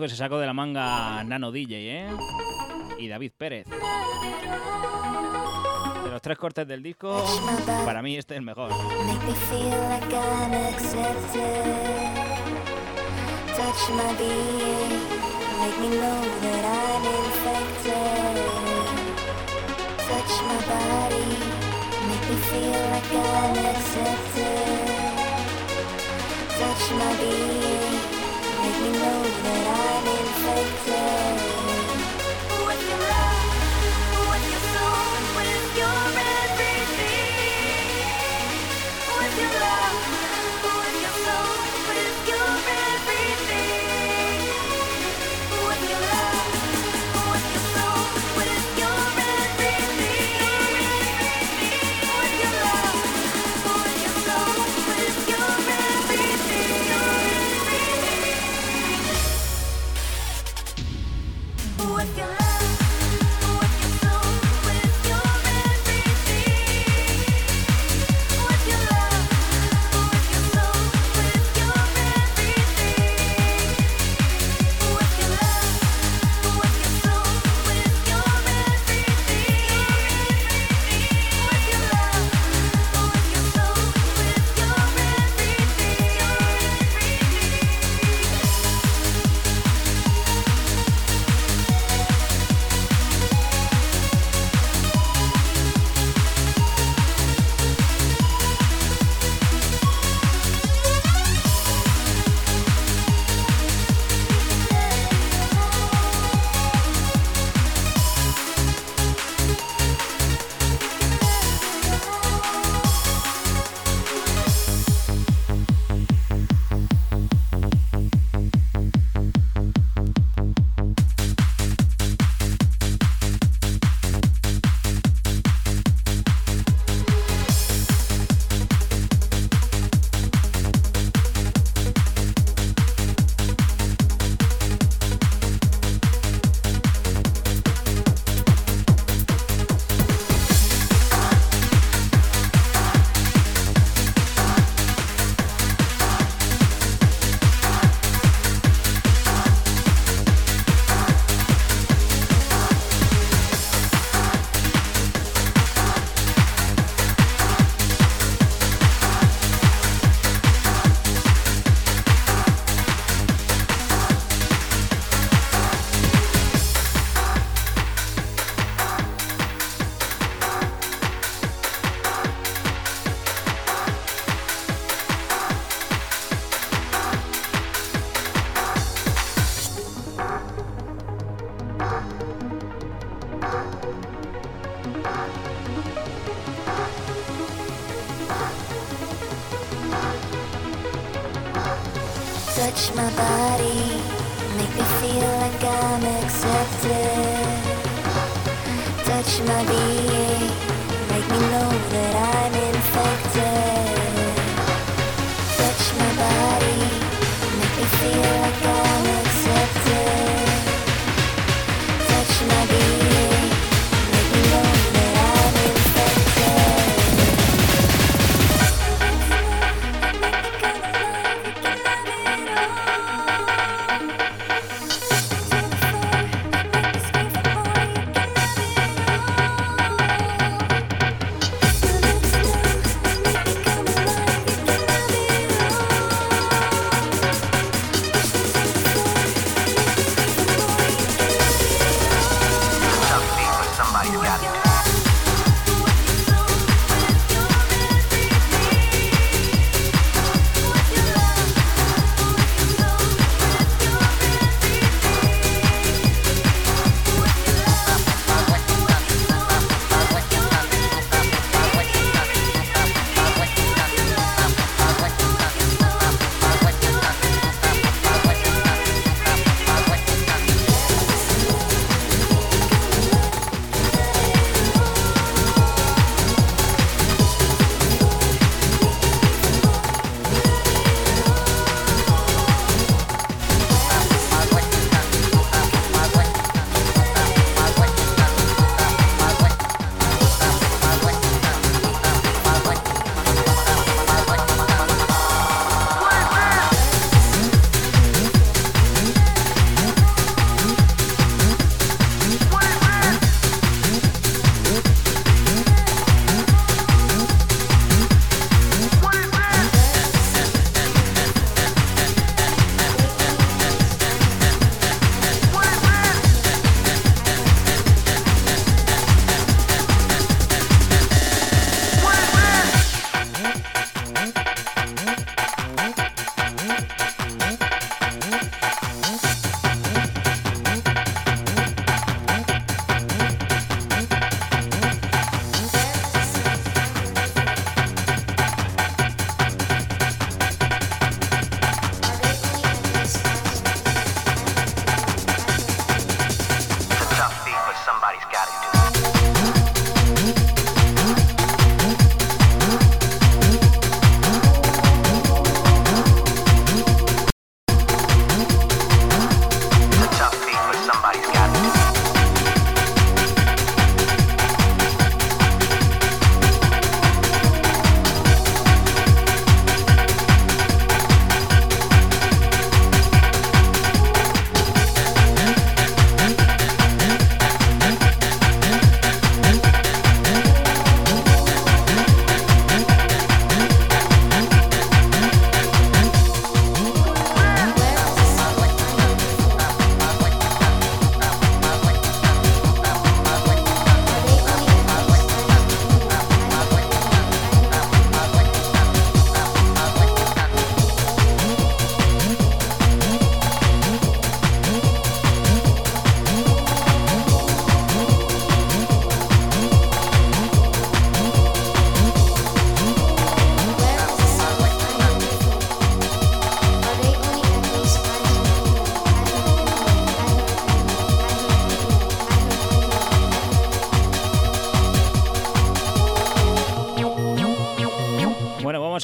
que se sacó de la manga Nano DJ, ¿eh? Y David Pérez. De los tres cortes del disco, para mí este es el mejor. Touch my body, make me feel like I'm accepted. Touch my being. that I'm infected.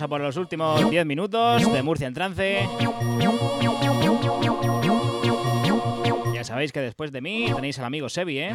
Por los últimos 10 minutos de Murcia en trance. Ya sabéis que después de mí tenéis al amigo Sebi, ¿eh?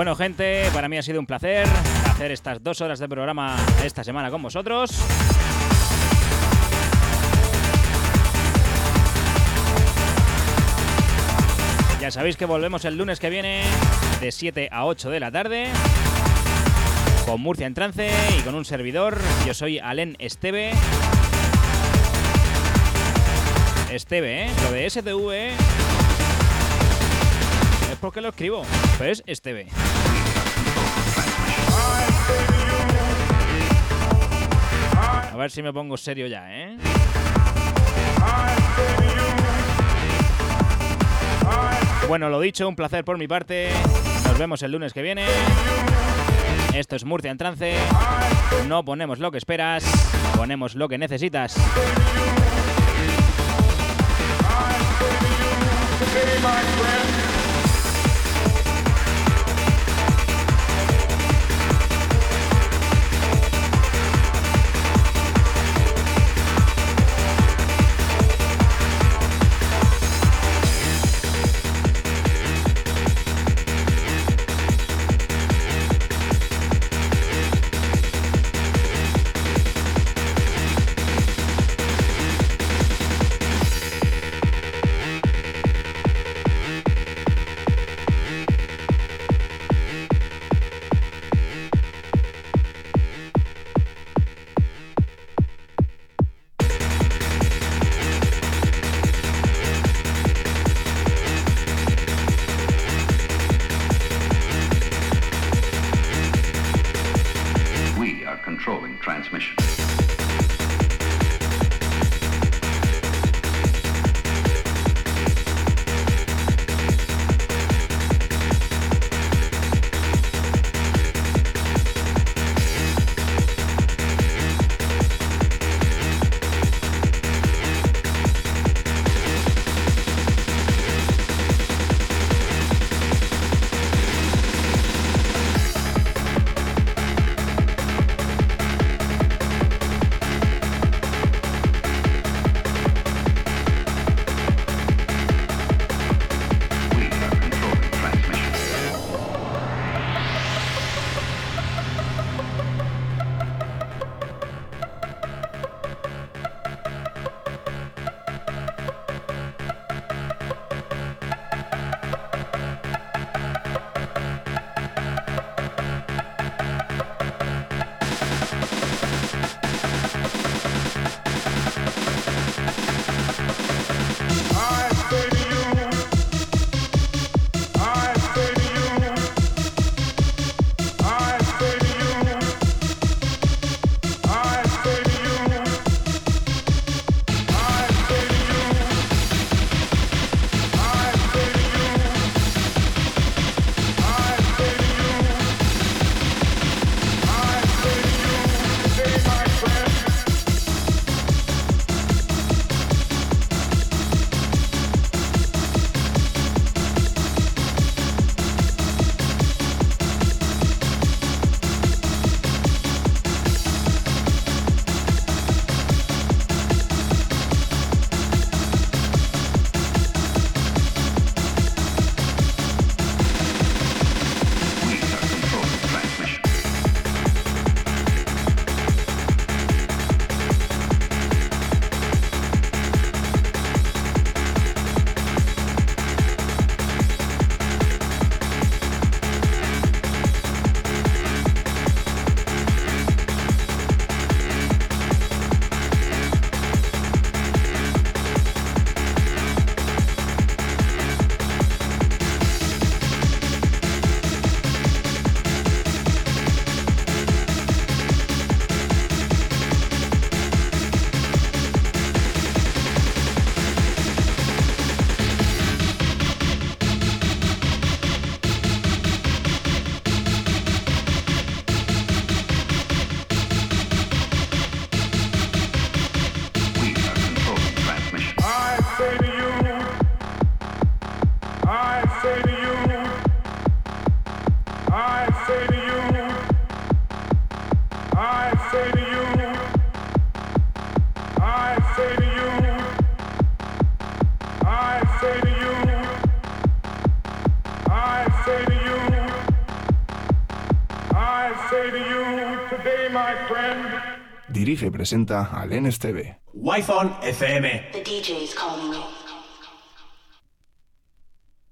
Bueno, gente, para mí ha sido un placer hacer estas dos horas de programa esta semana con vosotros. Ya sabéis que volvemos el lunes que viene de 7 a 8 de la tarde con Murcia en trance y con un servidor. Yo soy Alen Esteve. Esteve, ¿eh? Lo de STV es porque lo escribo, pero es Esteve. a ver si me pongo serio ya, ¿eh? Bueno, lo dicho, un placer por mi parte. Nos vemos el lunes que viene. Esto es Murcia en trance. No ponemos lo que esperas, ponemos lo que necesitas. Dirige y presenta al NSTV. Wi-Fi FM. The DJ's calling you.